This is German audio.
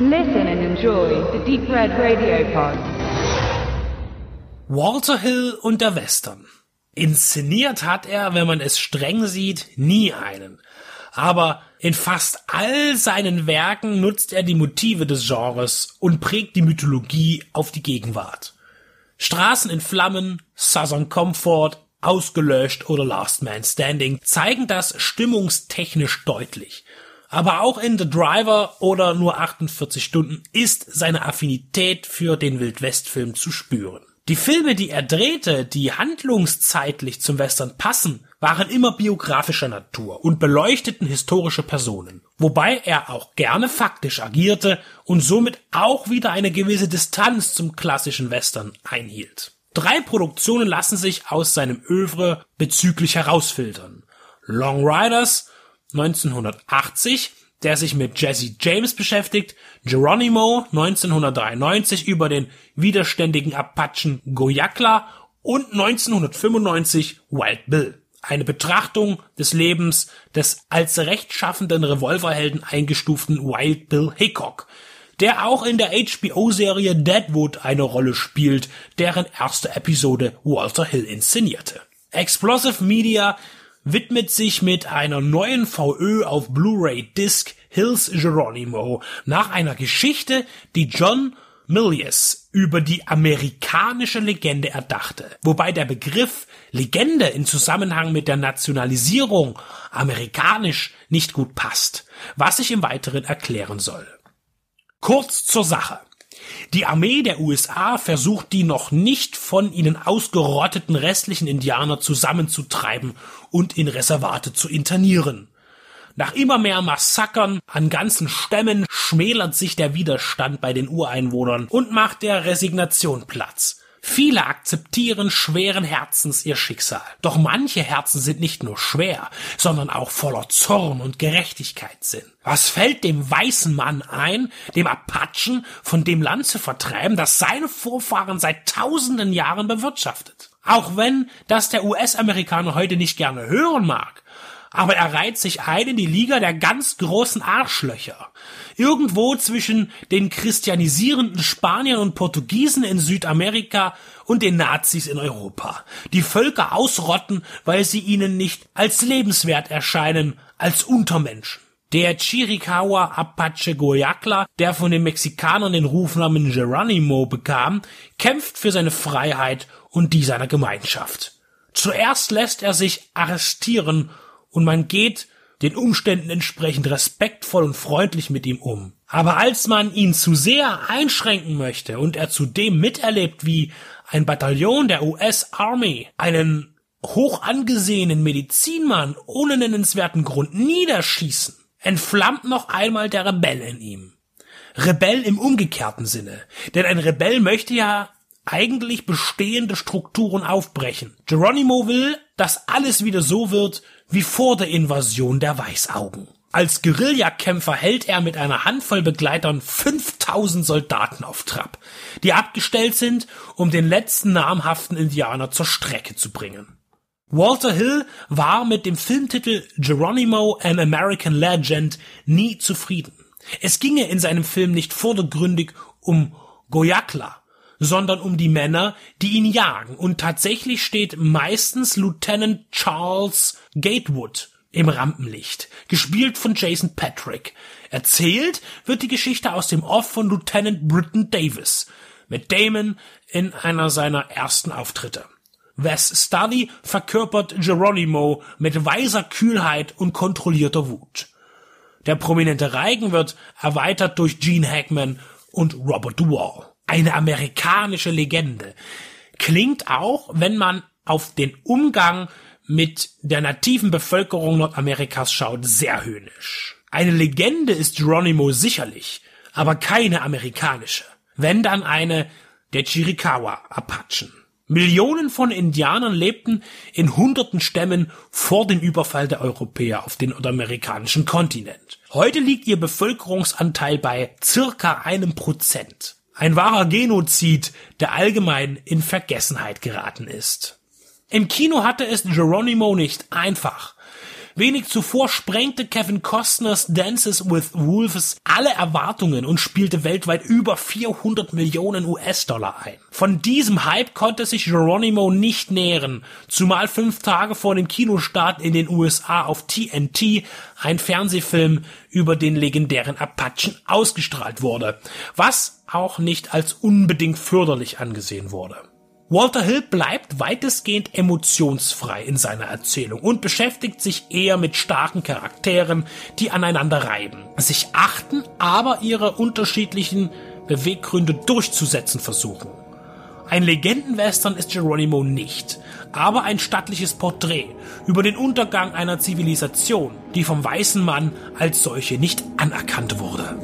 Listen and enjoy the Deep Red Radio Pod. Walter Hill und der Western. Inszeniert hat er, wenn man es streng sieht, nie einen. Aber in fast all seinen Werken nutzt er die Motive des Genres und prägt die Mythologie auf die Gegenwart. Straßen in Flammen, Southern Comfort, Ausgelöscht oder Last Man Standing zeigen das stimmungstechnisch deutlich. Aber auch in The Driver oder nur 48 Stunden ist seine Affinität für den Wildwestfilm zu spüren. Die Filme, die er drehte, die handlungszeitlich zum Western passen, waren immer biografischer Natur und beleuchteten historische Personen, wobei er auch gerne faktisch agierte und somit auch wieder eine gewisse Distanz zum klassischen Western einhielt. Drei Produktionen lassen sich aus seinem Övre bezüglich herausfiltern. Long Riders 1980 der sich mit Jesse James beschäftigt, Geronimo 1993 über den widerständigen Apachen Goyakla und 1995 Wild Bill. Eine Betrachtung des Lebens des als rechtschaffenden Revolverhelden eingestuften Wild Bill Hickok, der auch in der HBO-Serie Deadwood eine Rolle spielt, deren erste Episode Walter Hill inszenierte. Explosive Media widmet sich mit einer neuen VÖ auf Blu-ray Disc Hills Geronimo nach einer Geschichte, die John Milius über die amerikanische Legende erdachte, wobei der Begriff Legende in Zusammenhang mit der Nationalisierung amerikanisch nicht gut passt, was ich im Weiteren erklären soll. Kurz zur Sache. Die Armee der USA versucht die noch nicht von ihnen ausgerotteten restlichen Indianer zusammenzutreiben und in Reservate zu internieren. Nach immer mehr Massakern an ganzen Stämmen schmälert sich der Widerstand bei den Ureinwohnern und macht der Resignation Platz. Viele akzeptieren schweren Herzens ihr Schicksal. Doch manche Herzen sind nicht nur schwer, sondern auch voller Zorn und Gerechtigkeitssinn. Was fällt dem weißen Mann ein, dem Apachen von dem Land zu vertreiben, das seine Vorfahren seit tausenden Jahren bewirtschaftet? Auch wenn das der US-Amerikaner heute nicht gerne hören mag, aber er reiht sich ein in die Liga der ganz großen Arschlöcher. Irgendwo zwischen den christianisierenden Spaniern und Portugiesen in Südamerika und den Nazis in Europa, die Völker ausrotten, weil sie ihnen nicht als lebenswert erscheinen, als Untermenschen. Der Chiricahua Apache Goyacla, der von den Mexikanern den Rufnamen Geronimo bekam, kämpft für seine Freiheit und die seiner Gemeinschaft. Zuerst lässt er sich arrestieren und man geht den Umständen entsprechend respektvoll und freundlich mit ihm um. Aber als man ihn zu sehr einschränken möchte und er zudem miterlebt, wie ein Bataillon der US Army einen hoch angesehenen Medizinmann ohne nennenswerten Grund niederschießen, entflammt noch einmal der Rebell in ihm. Rebell im umgekehrten Sinne. Denn ein Rebell möchte ja eigentlich bestehende Strukturen aufbrechen. Geronimo will, dass alles wieder so wird, wie vor der Invasion der Weißaugen. Als Guerillakämpfer hält er mit einer Handvoll Begleitern 5000 Soldaten auf Trab, die abgestellt sind, um den letzten namhaften Indianer zur Strecke zu bringen. Walter Hill war mit dem Filmtitel Geronimo an American Legend nie zufrieden. Es ginge in seinem Film nicht vordergründig um Goyakla, sondern um die Männer, die ihn jagen. Und tatsächlich steht meistens Lieutenant Charles Gatewood im Rampenlicht, gespielt von Jason Patrick. Erzählt wird die Geschichte aus dem Off von Lieutenant Britton Davis, mit Damon in einer seiner ersten Auftritte. Wes Study verkörpert Geronimo mit weiser Kühlheit und kontrollierter Wut. Der prominente Reigen wird erweitert durch Gene Hackman und Robert Duvall eine amerikanische Legende. Klingt auch, wenn man auf den Umgang mit der nativen Bevölkerung Nordamerikas schaut, sehr höhnisch. Eine Legende ist Geronimo sicherlich, aber keine amerikanische. Wenn dann eine der Chiricahua Apachen. Millionen von Indianern lebten in hunderten Stämmen vor dem Überfall der Europäer auf den nordamerikanischen Kontinent. Heute liegt ihr Bevölkerungsanteil bei circa einem Prozent. Ein wahrer Genozid, der allgemein in Vergessenheit geraten ist. Im Kino hatte es Geronimo nicht einfach. Wenig zuvor sprengte Kevin Costners Dances with Wolves alle Erwartungen und spielte weltweit über 400 Millionen US-Dollar ein. Von diesem Hype konnte sich Geronimo nicht nähren, zumal fünf Tage vor dem Kinostart in den USA auf TNT ein Fernsehfilm über den legendären Apachen ausgestrahlt wurde, was auch nicht als unbedingt förderlich angesehen wurde. Walter Hill bleibt weitestgehend emotionsfrei in seiner Erzählung und beschäftigt sich eher mit starken Charakteren, die aneinander reiben, sich achten, aber ihre unterschiedlichen Beweggründe durchzusetzen versuchen. Ein Legendenwestern ist Geronimo nicht, aber ein stattliches Porträt über den Untergang einer Zivilisation, die vom weißen Mann als solche nicht anerkannt wurde.